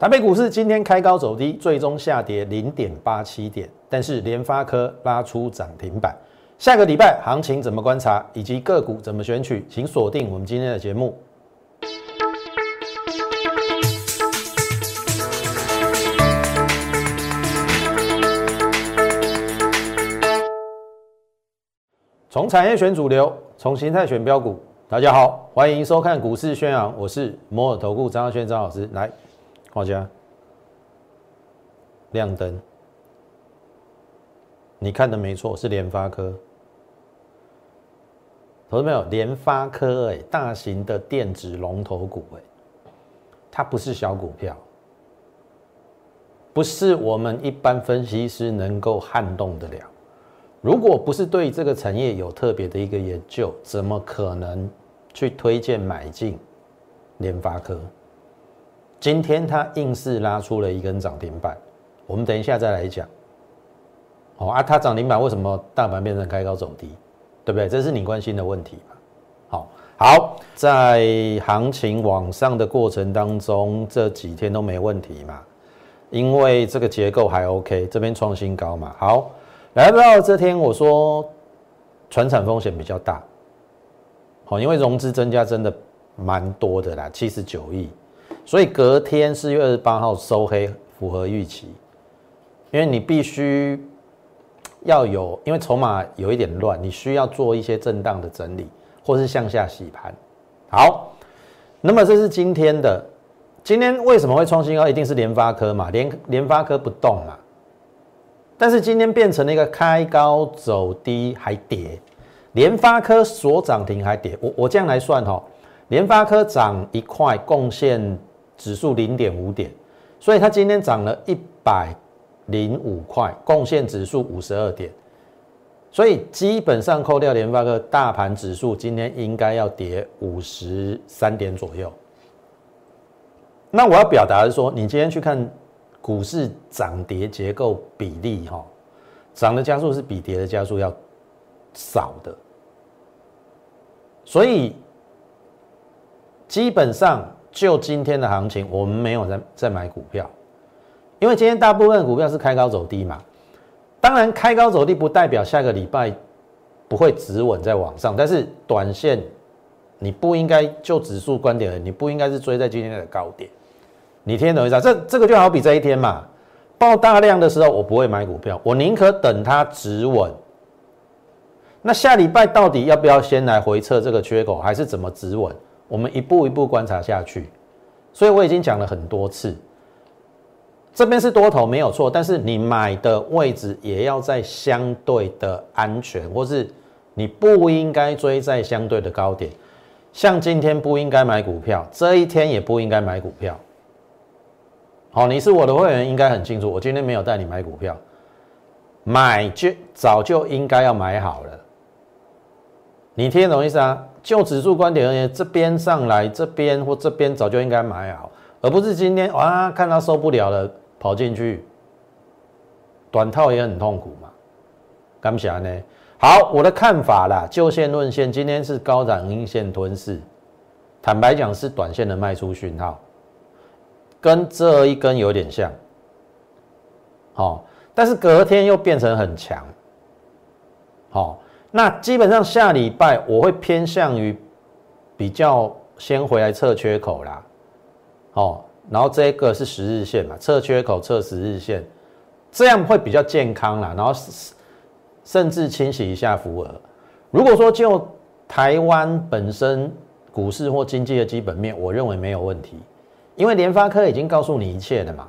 台北股市今天开高走低，最终下跌零点八七点，但是联发科拉出涨停板。下个礼拜行情怎么观察，以及个股怎么选取，请锁定我们今天的节目。从产业选主流，从形态选标股。大家好，欢迎收看股市宣扬，我是摩尔投顾张耀轩张老师。来，大家亮灯，你看的没错，是联发科。投资没有？联发科哎，大型的电子龙头股哎，它不是小股票，不是我们一般分析师能够撼动得了。如果不是对这个产业有特别的一个研究，怎么可能去推荐买进联发科？今天它硬是拉出了一根涨停板，我们等一下再来讲。哦啊，它涨停板为什么大盘变成开高走低？对不对？这是你关心的问题嘛？好，好，在行情往上的过程当中，这几天都没问题嘛？因为这个结构还 OK，这边创新高嘛。好。来到这天，我说，船产风险比较大，好，因为融资增加真的蛮多的啦，七十九亿，所以隔天四月二十八号收黑，符合预期，因为你必须要有，因为筹码有一点乱，你需要做一些震荡的整理，或是向下洗盘。好，那么这是今天的，今天为什么会创新高？一定是联发科嘛，联联发科不动嘛。但是今天变成了一个开高走低还跌，联发科所涨停还跌，我我这样来算哈，联发科涨一块，贡献指数零点五点，所以它今天涨了一百零五块，贡献指数五十二点，所以基本上扣掉联发科，大盘指数今天应该要跌五十三点左右。那我要表达的是说，你今天去看。股市涨跌结构比例，哈，涨的加速是比跌的加速要少的，所以基本上就今天的行情，我们没有在在买股票，因为今天大部分股票是开高走低嘛。当然，开高走低不代表下个礼拜不会止稳在往上，但是短线你不应该就指数观点，你不应该是追在今天的高点。你听懂意思啊？这这个就好比这一天嘛，爆大量的时候，我不会买股票，我宁可等它止稳。那下礼拜到底要不要先来回测这个缺口，还是怎么止稳？我们一步一步观察下去。所以我已经讲了很多次，这边是多头没有错，但是你买的位置也要在相对的安全，或是你不应该追在相对的高点。像今天不应该买股票，这一天也不应该买股票。好，你是我的会员，应该很清楚。我今天没有带你买股票，买就早就应该要买好了。你听懂意思啊？就指数观点而言，这边上来，这边或这边早就应该买好，而不是今天哇看它受不了了跑进去，短套也很痛苦嘛。干不下呢？好，我的看法啦，就线论线，今天是高涨阴线吞噬，坦白讲是短线的卖出讯号。跟这一根有点像，好，但是隔天又变成很强，好，那基本上下礼拜我会偏向于比较先回来测缺口啦，好，然后这个是十日线嘛，测缺口测十日线，这样会比较健康啦，然后甚至清洗一下浮额。如果说就台湾本身股市或经济的基本面，我认为没有问题。因为联发科已经告诉你一切了嘛，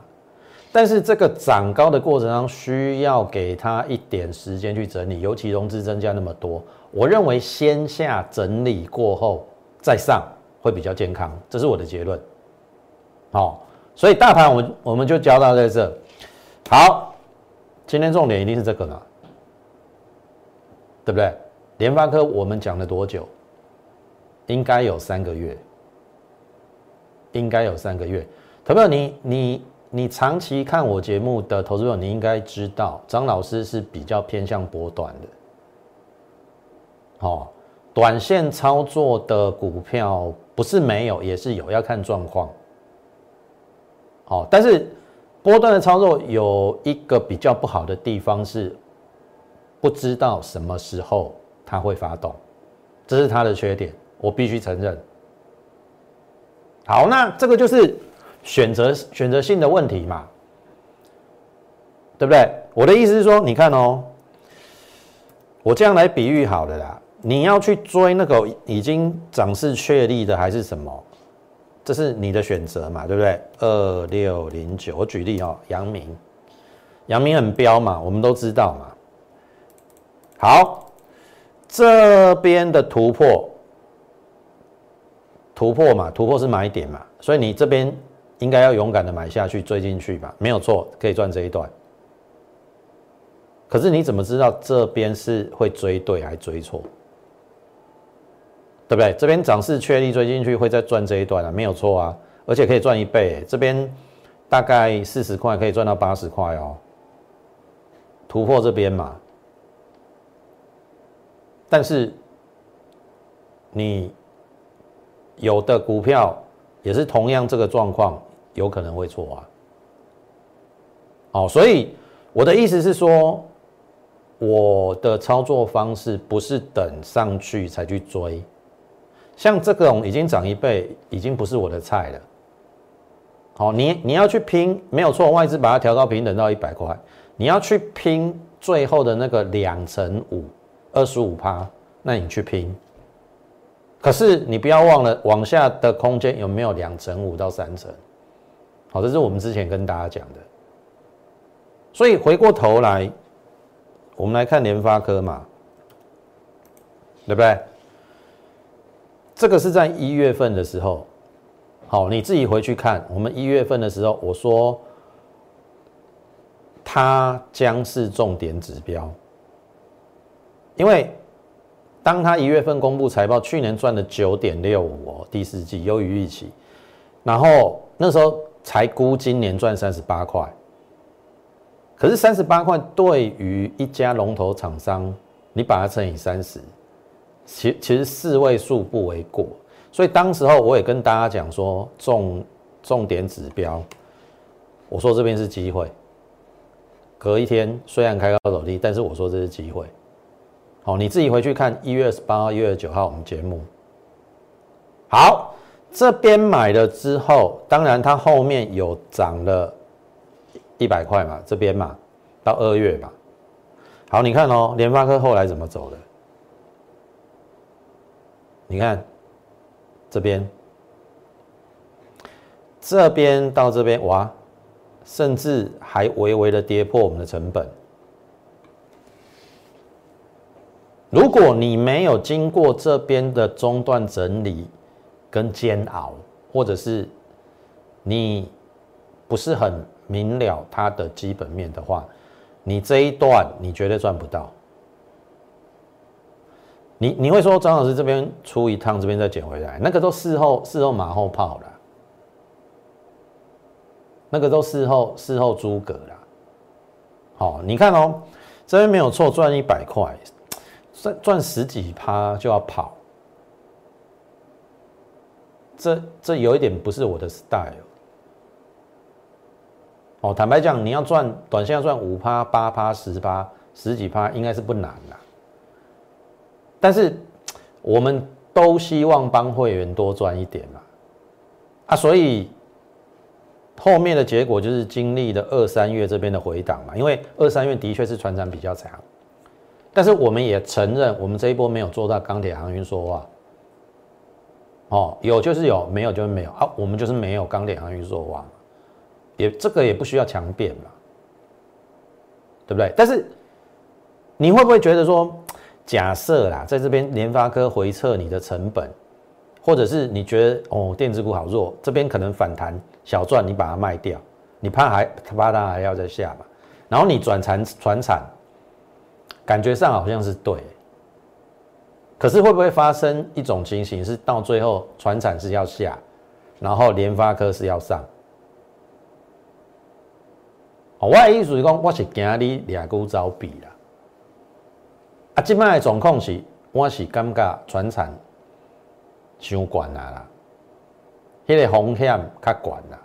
但是这个涨高的过程中需要给他一点时间去整理，尤其融资增加那么多，我认为先下整理过后再上会比较健康，这是我的结论。好，所以大盘我们我们就教到在这。好，今天重点一定是这个了，对不对？联发科我们讲了多久？应该有三个月。应该有三个月，投票你你你长期看我节目的投资者，你应该知道张老师是比较偏向波段的，哦，短线操作的股票不是没有，也是有，要看状况。哦，但是波段的操作有一个比较不好的地方是，不知道什么时候它会发动，这是它的缺点，我必须承认。好，那这个就是选择选择性的问题嘛，对不对？我的意思是说，你看哦，我这样来比喻好了啦，你要去追那个已经涨势确立的还是什么？这是你的选择嘛，对不对？二六零九，我举例哦，阳明，阳明很彪嘛，我们都知道嘛。好，这边的突破，突破嘛，突破是买点嘛，所以你这边应该要勇敢的买下去，追进去吧，没有错，可以赚这一段。可是你怎么知道这边是会追对还是追错？对不对？这边涨势确立追进去会再赚这一段啊，没有错啊，而且可以赚一倍。这边大概四十块可以赚到八十块哦，突破这边嘛。但是你有的股票也是同样这个状况，有可能会错啊。哦，所以我的意思是说，我的操作方式不是等上去才去追。像这种已经涨一倍，已经不是我的菜了。好，你你要去拼，没有错，外资把它调到平等到一百块，你要去拼最后的那个两成五，二十五趴，那你去拼。可是你不要忘了，往下的空间有没有两成五到三成？好，这是我们之前跟大家讲的。所以回过头来，我们来看联发科嘛，对不对？这个是在一月份的时候，好，你自己回去看。我们一月份的时候，我说它将是重点指标，因为当它一月份公布财报，去年赚了九点六五哦，第四季优于预期，然后那时候才估今年赚三十八块，可是三十八块对于一家龙头厂商，你把它乘以三十。其其实四位数不为过，所以当时候我也跟大家讲说重重点指标，我说这边是机会。隔一天虽然开高走低，但是我说这是机会。好，你自己回去看一月二十八号、一月九号我们节目。好，这边买了之后，当然它后面有涨了一百块嘛，这边嘛，到二月嘛。好，你看哦，联发科后来怎么走的？你看，这边，这边到这边，哇，甚至还微微的跌破我们的成本。如果你没有经过这边的中断整理跟煎熬，或者是你不是很明了它的基本面的话，你这一段你绝对赚不到。你你会说张老师这边出一趟，这边再捡回来，那个都事后事后马后炮了，那个都事后事后诸葛了。好，你看哦，这边没有错，赚一百块，赚赚十几趴就要跑，这这有一点不是我的 style。哦，坦白讲，你要赚短线要赚五趴、八趴、十趴、十几趴，应该是不难的。但是，我们都希望帮会员多赚一点嘛，啊，所以后面的结果就是经历了二三月这边的回档嘛，因为二三月的确是船长比较强，但是我们也承认，我们这一波没有做到钢铁航运说话，哦，有就是有，没有就是没有啊，我们就是没有钢铁航运说话，也这个也不需要强辩嘛，对不对？但是你会不会觉得说？假设啦，在这边联发科回撤你的成本，或者是你觉得哦电子股好弱，这边可能反弹小赚，你把它卖掉，你怕还怕它还要再下嘛？然后你转产转产，感觉上好像是对，可是会不会发生一种情形是到最后船产是要下，然后联发科是要上？哦，我的意思是讲，我是惊你俩股招比啦。啊，即摆的状况是，我是感觉船产伤悬啊啦，迄个风险较悬啦，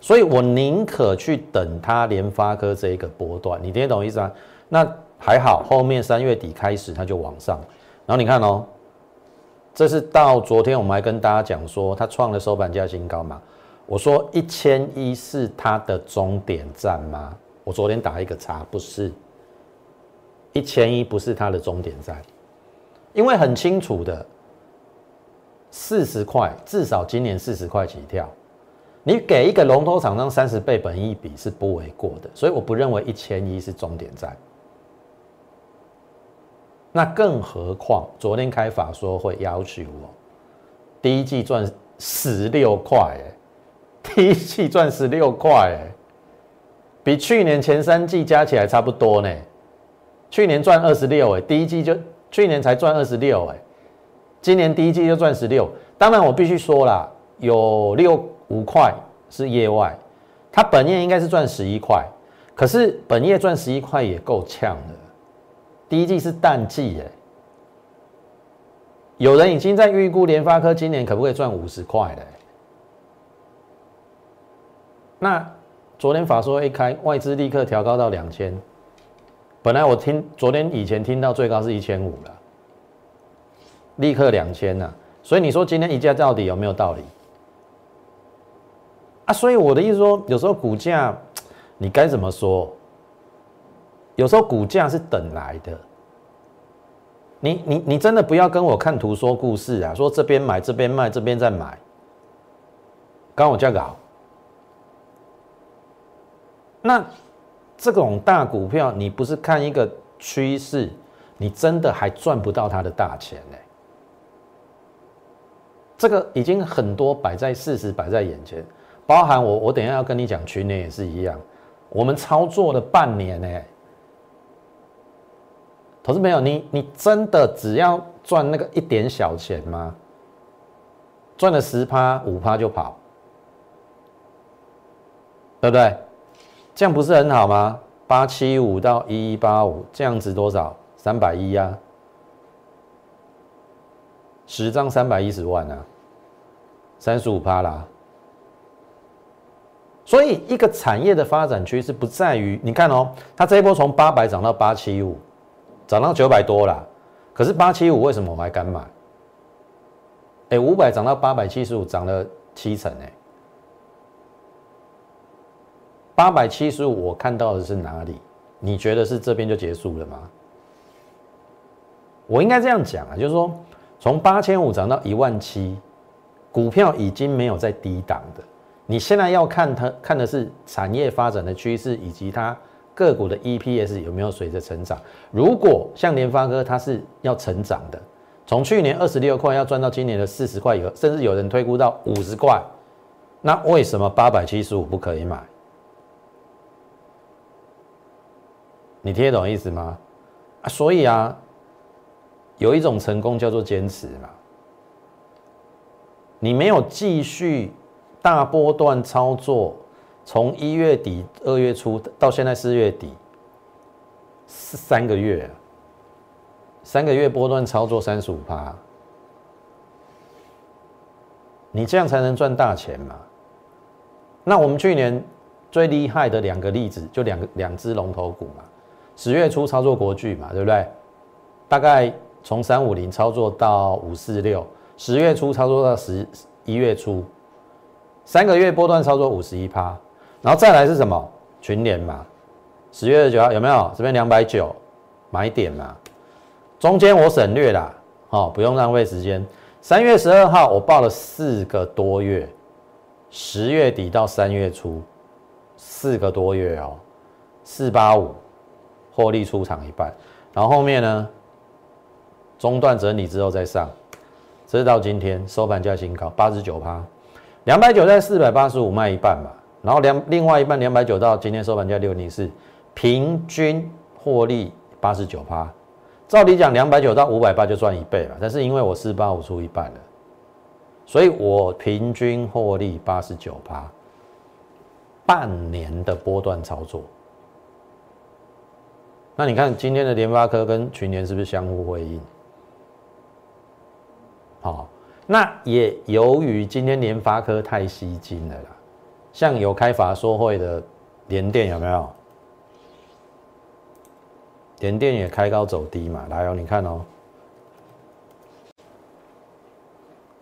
所以我宁可去等它联发科这一个波段，你听得懂意思吗？那还好，后面三月底开始它就往上，然后你看哦，这是到昨天我们还跟大家讲说，它创了收盘价新高嘛？我说一千一是它的终点站吗？我昨天打一个叉，不是，一千一不是它的终点站，因为很清楚的，四十块至少今年四十块起跳，你给一个龙头厂商三十倍本益比是不为过的，所以我不认为一千一是终点站。那更何况昨天开法说会要求我第一季赚十六块，哎。第一季赚十六块，哎，比去年前三季加起来差不多呢。去年赚二十六，哎，第一季就去年才赚二十六，哎，今年第一季就赚十六。当然，我必须说了，有六五块是业外，他本业应该是赚十一块，可是本业赚十一块也够呛的。第一季是淡季，哎，有人已经在预估联发科今年可不可以赚五十块了。那昨天法说一开，外资立刻调高到两千。本来我听昨天以前听到最高是一千五了，立刻两千了。所以你说今天一价到底有没有道理？啊，所以我的意思说，有时候股价你该怎么说？有时候股价是等来的。你你你真的不要跟我看图说故事啊！说这边买这边卖这边再买，刚我价搞。那这种大股票，你不是看一个趋势，你真的还赚不到它的大钱呢。这个已经很多摆在事实摆在眼前，包含我，我等下要跟你讲群联也是一样，我们操作了半年呢。投资朋友，你你真的只要赚那个一点小钱吗？赚了十趴五趴就跑，对不对？这样不是很好吗？八七五到一一八五，这样子多少？三百一呀，十张三百一十万啊，三十五趴啦。所以一个产业的发展趋势不在于你看哦，它这一波从八百涨到八七五，涨到九百多了。可是八七五为什么我还敢买？哎，五百涨到八百七十五，涨了七成哎。八百七十五，我看到的是哪里？你觉得是这边就结束了吗？我应该这样讲啊，就是说，从八千五涨到一万七，股票已经没有在低档的。你现在要看它，看的是产业发展的趋势，以及它个股的 EPS 有没有随着成长。如果像联发科，它是要成长的，从去年二十六块要赚到今年的四十块以后，甚至有人推估到五十块，那为什么八百七十五不可以买？你听得懂意思吗？啊，所以啊，有一种成功叫做坚持嘛。你没有继续大波段操作，从一月底、二月初到现在四月底，是三个月，三个月波段操作三十五趴，你这样才能赚大钱嘛。那我们去年最厉害的两个例子，就两个两只龙头股嘛。十月初操作国巨嘛，对不对？大概从三五零操作到五四六，十月初操作到十一月初，三个月波段操作五十一趴，然后再来是什么？群联嘛，十月二十九号有没有？这边两百九买点嘛，中间我省略啦，哦，不用浪费时间。三月十二号我报了四个多月，十月底到三月初，四个多月哦，四八五。获利出场一半，然后后面呢，中断整理之后再上，直到今天收盘价新高八十九趴，两百九在四百八十五卖一半嘛，然后两另外一半两百九到今天收盘价六零四，平均获利八十九趴。照理讲两百九到五百八就赚一倍了，但是因为我四八五出一半了，所以我平均获利八十九趴，半年的波段操作。那你看今天的联发科跟群联是不是相互辉映？好，那也由于今天联发科太吸金了啦，像有开法说会的联电有没有？联电也开高走低嘛，来哦，你看哦，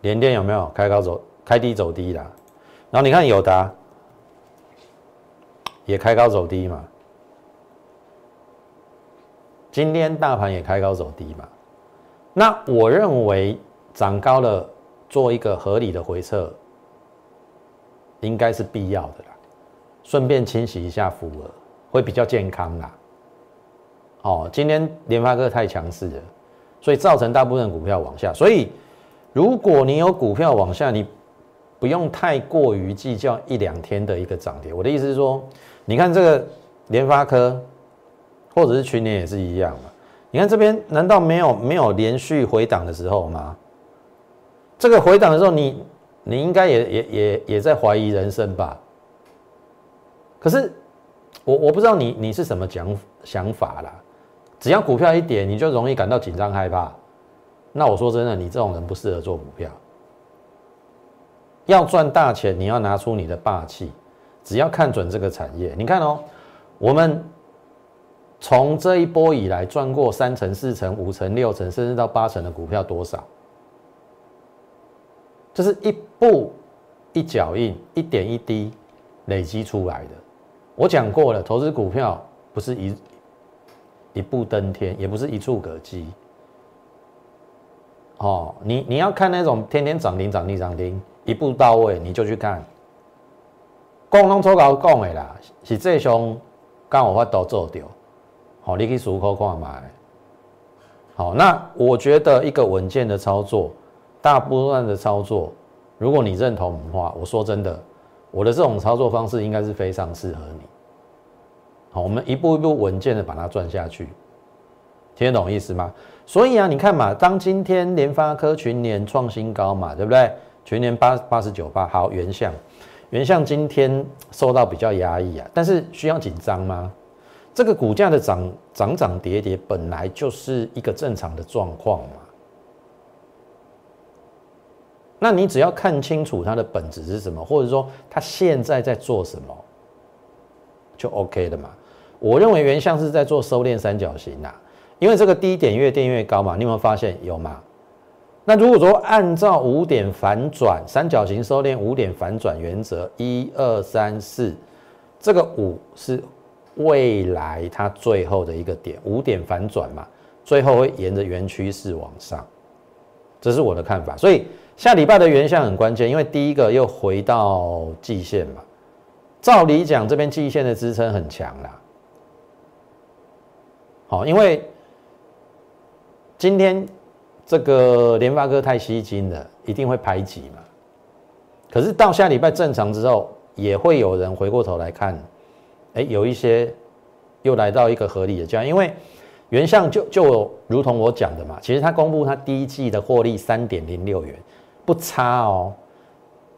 联电有没有开高走开低走低的？然后你看友达也开高走低嘛，今天大盘也开高走低嘛，那我认为涨高了做一个合理的回撤，应该是必要的啦，顺便清洗一下浮额，会比较健康啦。哦，今天联发科太强势了，所以造成大部分股票往下。所以，如果你有股票往下，你不用太过于计较一两天的一个涨跌。我的意思是说，你看这个联发科，或者是去年也是一样嘛。你看这边难道没有没有连续回档的时候吗？这个回档的时候，你你应该也也也也在怀疑人生吧？可是我我不知道你你是什么讲想法啦。只要股票一跌，你就容易感到紧张害怕。那我说真的，你这种人不适合做股票。要赚大钱，你要拿出你的霸气。只要看准这个产业，你看哦，我们从这一波以来赚过三成、四成、五成、六成，甚至到八成的股票多少？这是一步一脚印，一点一滴累积出来的。我讲过了，投资股票不是一。一步登天，也不是一触可及。哦，你你要看那种天天涨停、涨停、涨停，一步到位，你就去看。共同初稿讲的啦，是这种刚好法都做掉。好，你去数口看买。好，那我觉得一个稳健的操作，大波段的操作，如果你认同的话，我说真的，我的这种操作方式应该是非常适合你。好，我们一步一步稳健的把它赚下去，听得懂意思吗？所以啊，你看嘛，当今天联发科群年创新高嘛，对不对？全年八八十九八，好，原相，原相今天受到比较压抑啊，但是需要紧张吗？这个股价的涨涨涨跌跌本来就是一个正常的状况嘛。那你只要看清楚它的本质是什么，或者说它现在在做什么，就 OK 的嘛。我认为原像是在做收敛三角形呐，因为这个低点越垫越高嘛，你有没有发现有吗？那如果说按照五点反转三角形收敛五点反转原则，一二三四，这个五是未来它最后的一个点，五点反转嘛，最后会沿着原趋势往上，这是我的看法。所以下礼拜的原相很关键，因为第一个又回到季线嘛，照理讲这边季线的支撑很强啦。好，因为今天这个联发科太吸金了，一定会排挤嘛。可是到下礼拜正常之后，也会有人回过头来看，哎，有一些又来到一个合理的价，因为原相就就如同我讲的嘛，其实它公布它第一季的获利三点零六元，不差哦。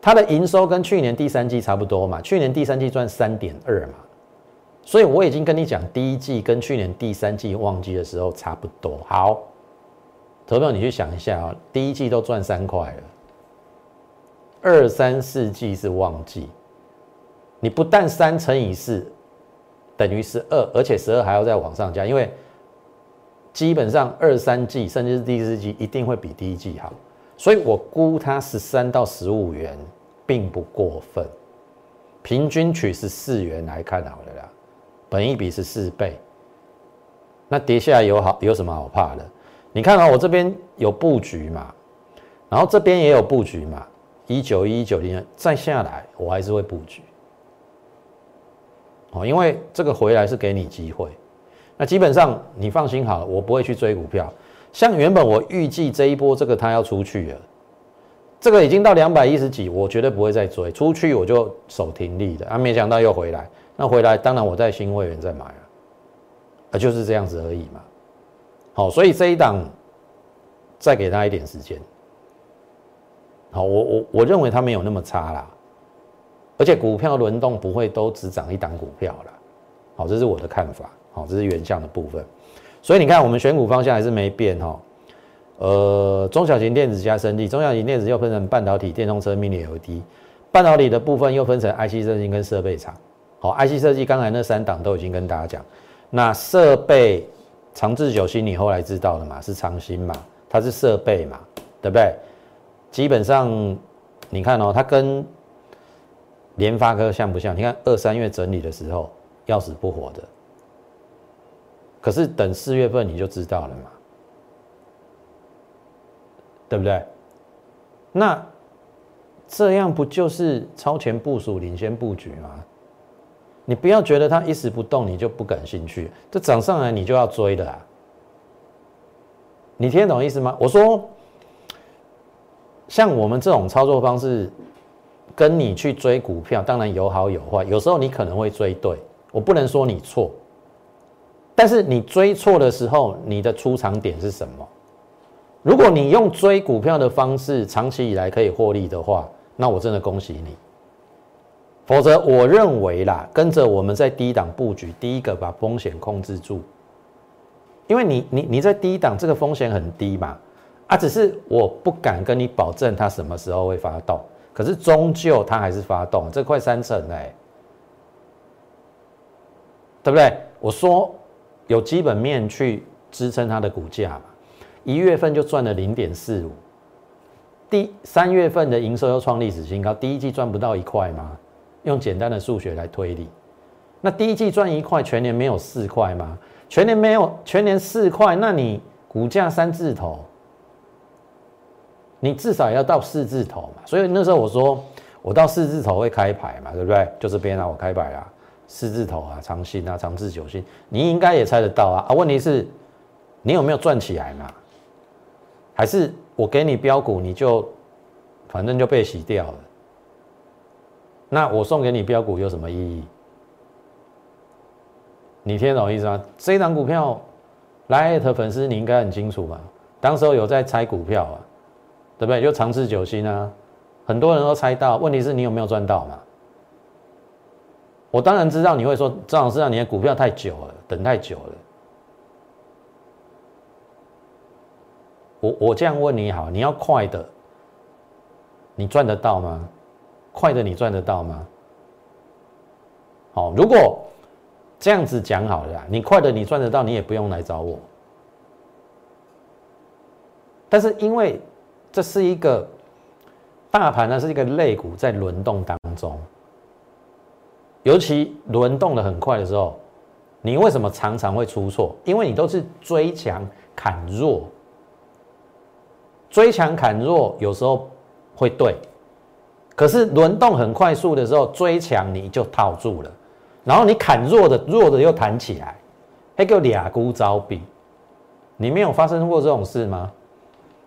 它的营收跟去年第三季差不多嘛，去年第三季赚三点二嘛。所以我已经跟你讲，第一季跟去年第三季旺季的时候差不多。好，投票你去想一下啊，第一季都赚三块了，二三四季是旺季，你不但三乘以四等于十二，而且十二还要再往上加，因为基本上二三季甚至是第四季一定会比第一季好，所以我估它十三到十五元并不过分，平均取十四元来看好了啦。本一比是四倍，那跌下来有好有什么好怕的？你看到我这边有布局嘛，然后这边也有布局嘛，一九一九零再下来，我还是会布局。哦，因为这个回来是给你机会，那基本上你放心好了，我不会去追股票。像原本我预计这一波这个它要出去了，这个已经到两百一十几，我绝对不会再追，出去我就守停利的啊，没想到又回来。那回来，当然我在新会员再买啊，啊就是这样子而已嘛。好，所以这一档再给他一点时间。好，我我我认为它没有那么差啦，而且股票轮动不会都只涨一档股票啦。好，这是我的看法。好，这是原相的部分。所以你看，我们选股方向还是没变哈。呃，中小型电子加升级，中小型电子又分成半导体、电动车、mini LED。半导体的部分又分成 IC 设计跟设备厂。好，IC 设计刚才那三档都已经跟大家讲，那设备长治久兴你后来知道了嘛？是长兴嘛？它是设备嘛？对不对？基本上你看哦，它跟联发科像不像？你看二三月整理的时候要死不活的，可是等四月份你就知道了嘛？对不对？那这样不就是超前部署、领先布局吗？你不要觉得它一时不动，你就不感兴趣。这涨上来你就要追的啊！你听得懂意思吗？我说，像我们这种操作方式，跟你去追股票，当然有好有坏。有时候你可能会追对，我不能说你错。但是你追错的时候，你的出场点是什么？如果你用追股票的方式长期以来可以获利的话，那我真的恭喜你。否则，我认为啦，跟着我们在低档布局，第一个把风险控制住，因为你你你在低档，这个风险很低嘛，啊，只是我不敢跟你保证它什么时候会发动，可是终究它还是发动，这快三成哎，对不对？我说有基本面去支撑它的股价嘛，一月份就赚了零点四五，第三月份的营收又创历史新高，第一季赚不到一块吗？用简单的数学来推理，那第一季赚一块，全年没有四块吗？全年没有，全年四块，那你股价三字头，你至少要到四字头嘛。所以那时候我说，我到四字头会开牌嘛，对不对？就这边啊，我开牌啊，四字头啊，长信啊，长治久兴，你应该也猜得到啊。啊，问题是，你有没有赚起来嘛？还是我给你标股，你就反正就被洗掉了？那我送给你标股有什么意义？你听懂意思吗？这档股票，来的粉丝你应该很清楚吧？当时候有在猜股票啊，对不对？就长治久新啊，很多人都猜到。问题是你有没有赚到嘛？我当然知道你会说张老师啊，你的股票太久了，等太久了。我我这样问你好，你要快的，你赚得到吗？快的你赚得到吗？好，如果这样子讲好了，你快的你赚得到，你也不用来找我。但是因为这是一个大盘呢，是一个类股在轮动当中，尤其轮动的很快的时候，你为什么常常会出错？因为你都是追强砍弱，追强砍弱有时候会对。可是轮动很快速的时候，追强你就套住了，然后你砍弱的，弱的又弹起来，还叫俩孤招比。你没有发生过这种事吗？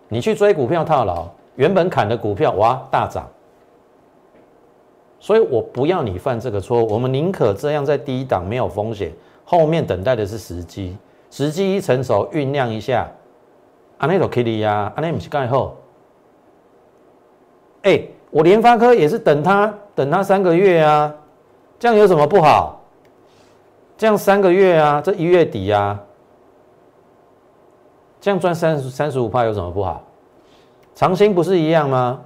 你去追股票套牢，原本砍的股票哇大涨，所以我不要你犯这个错，我们宁可这样在低档没有风险，后面等待的是时机，时机一成熟酝酿一下，安内都可以呀，安内不是盖后，哎。我联发科也是等他等他三个月啊，这样有什么不好？这样三个月啊，这一月底啊，这样赚三十三十五帕有什么不好？长兴不是一样吗？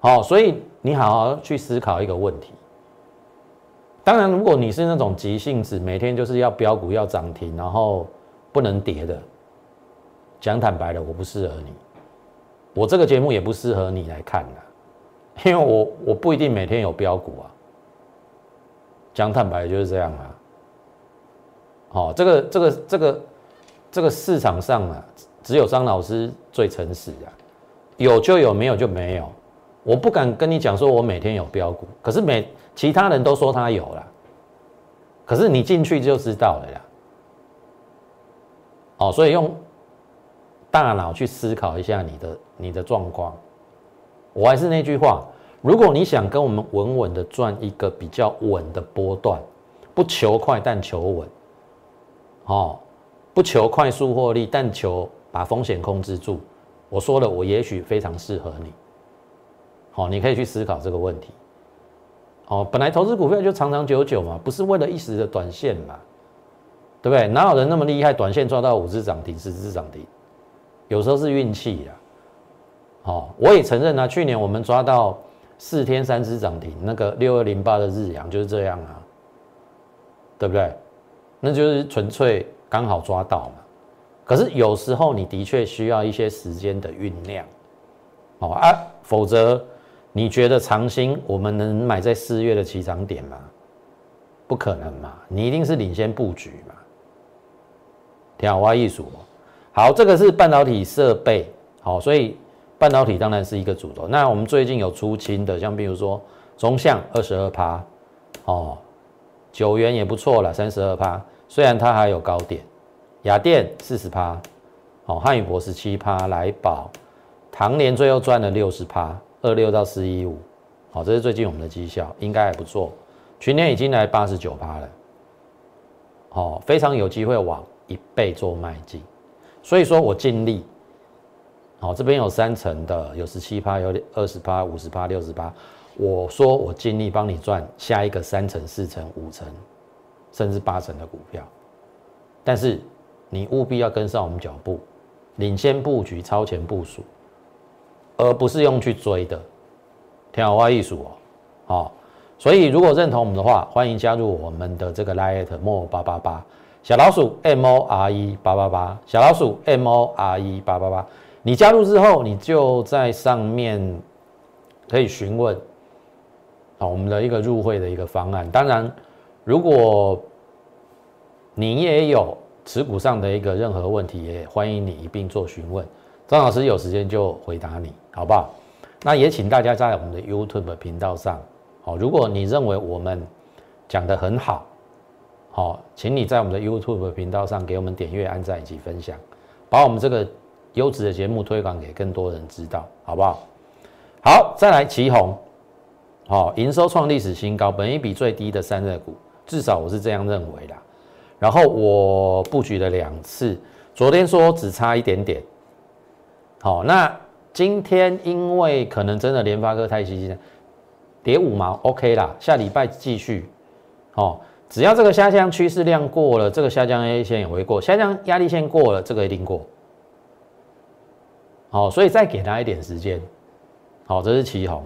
好，所以你好好去思考一个问题。当然，如果你是那种急性子，每天就是要标股要涨停，然后不能跌的。讲坦白的，我不适合你，我这个节目也不适合你来看的，因为我我不一定每天有标股啊。讲坦白就是这样啊。好，这个这个这个这个市场上啊，只有张老师最诚实啊，有就有，没有就没有。我不敢跟你讲说我每天有标股，可是每其他人都说他有了，可是你进去就知道了呀。哦，所以用。大脑去思考一下你的你的状况。我还是那句话，如果你想跟我们稳稳的赚一个比较稳的波段，不求快但求稳，哦，不求快速获利，但求把风险控制住。我说了，我也许非常适合你。好，你可以去思考这个问题。哦，本来投资股票就长长久久嘛，不是为了一时的短线嘛，对不对？哪有人那么厉害，短线抓到五只涨停、十只涨停？有时候是运气呀，哦，我也承认啊，去年我们抓到四天三只涨停，那个六二零八的日阳就是这样啊，对不对？那就是纯粹刚好抓到嘛。可是有时候你的确需要一些时间的酝酿，哦啊，否则你觉得长兴我们能买在四月的起涨点吗？不可能嘛，你一定是领先布局嘛。天花艺术，好，这个是半导体设备，好，所以。半导体当然是一个主轴。那我们最近有出清的，像比如说中向二十二趴，哦，九元也不错了，三十二趴。虽然它还有高点，雅电四十趴，哦，汉语博十七趴，来宝，唐年最后赚了六十趴，二六到四一五，好，这是最近我们的绩效，应该还不错。去年已经来八十九趴了，哦，非常有机会往一倍做迈进。所以说我尽力。好，这边有三层的，有十七趴，有二十趴，五十趴，六十趴。我说我尽力帮你赚下一个三层、四层、五层，甚至八层的股票。但是你务必要跟上我们脚步，领先布局、超前部署，而不是用去追的。天好花艺术哦，好。所以如果认同我们的话，欢迎加入我们的这个 Lite More 八八八小老鼠 M O R E 八八八小老鼠 M O R E 八八八。你加入之后，你就在上面可以询问啊，我们的一个入会的一个方案。当然，如果你也有持股上的一个任何问题，也欢迎你一并做询问。张老师有时间就回答你，好不好？那也请大家在我们的 YouTube 频道上，好，如果你认为我们讲的很好，好，请你在我们的 YouTube 频道上给我们点阅、按赞以及分享，把我们这个。优质的节目推广给更多人知道，好不好？好，再来旗宏，好，营收创历史新高，本一比最低的三热股，至少我是这样认为的。然后我布局了两次，昨天说只差一点点，好，那今天因为可能真的联发科太激进，跌五毛，OK 啦，下礼拜继续，哦，只要这个下降趋势量过了，这个下降 A 线也会过，下降压力线过了，这个一定过。好，所以再给他一点时间。好，这是旗红，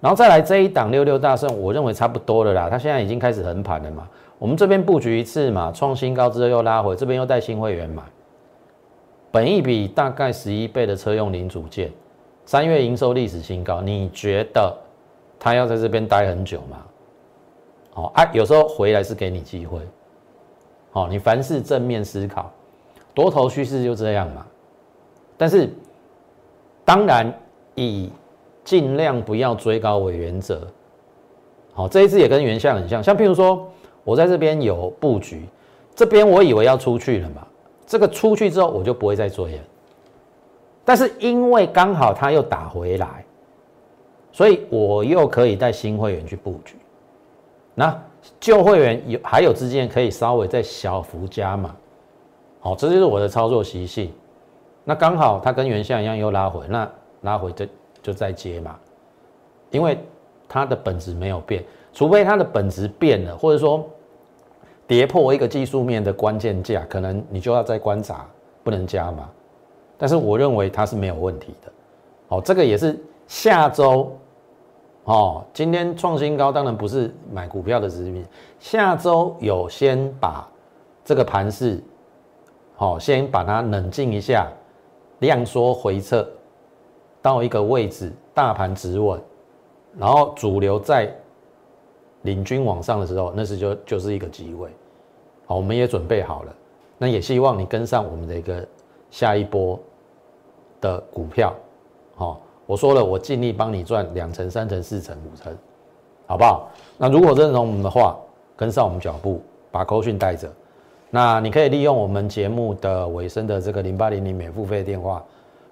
然后再来这一档六六大胜，我认为差不多了啦。它现在已经开始横盘了嘛。我们这边布局一次嘛，创新高之后又拉回，这边又带新会员买。本一笔大概十一倍的车用零组件，三月营收历史新高，你觉得它要在这边待很久吗？好啊，有时候回来是给你机会。好，你凡事正面思考，多头趋势就这样嘛。但是。当然，以尽量不要追高为原则。好，这一次也跟原相很像，像譬如说，我在这边有布局，这边我以为要出去了嘛，这个出去之后我就不会再追了。但是因为刚好它又打回来，所以我又可以带新会员去布局。那旧会员有还有资金可以稍微再小幅加码。好，这就是我的操作习性。那刚好它跟原相一样又拉回，那拉回就就再接嘛，因为它的本质没有变，除非它的本质变了，或者说跌破一个技术面的关键价，可能你就要再观察，不能加嘛。但是我认为它是没有问题的。哦，这个也是下周哦，今天创新高，当然不是买股票的指标，下周有先把这个盘势，好，先把它冷静一下。量缩回撤到一个位置，大盘止稳，然后主流在领军往上的时候，那是就就是一个机会。好，我们也准备好了，那也希望你跟上我们的一个下一波的股票。好，我说了，我尽力帮你赚两成、三成、四成、五成，好不好？那如果认同我们的话，跟上我们脚步，把扣讯带着。那你可以利用我们节目的尾声的这个零八零零免付费电话，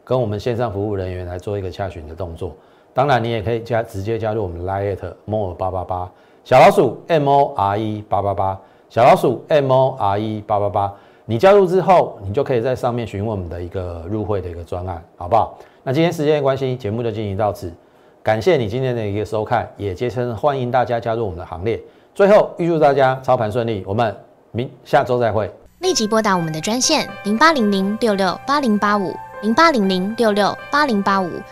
跟我们线上服务人员来做一个洽询的动作。当然，你也可以加直接加入我们 Lite More 八八八小老鼠 M O R E 八八八小老鼠 M O R E 八八八。你加入之后，你就可以在上面询问我们的一个入会的一个专案，好不好？那今天时间的关系，节目就进行到此。感谢你今天的一个收看，也竭诚欢迎大家加入我们的行列。最后预祝大家操盘顺利，我们。明下周再会。立即拨打我们的专线零八零零六六八零八五零八零零六六八零八五。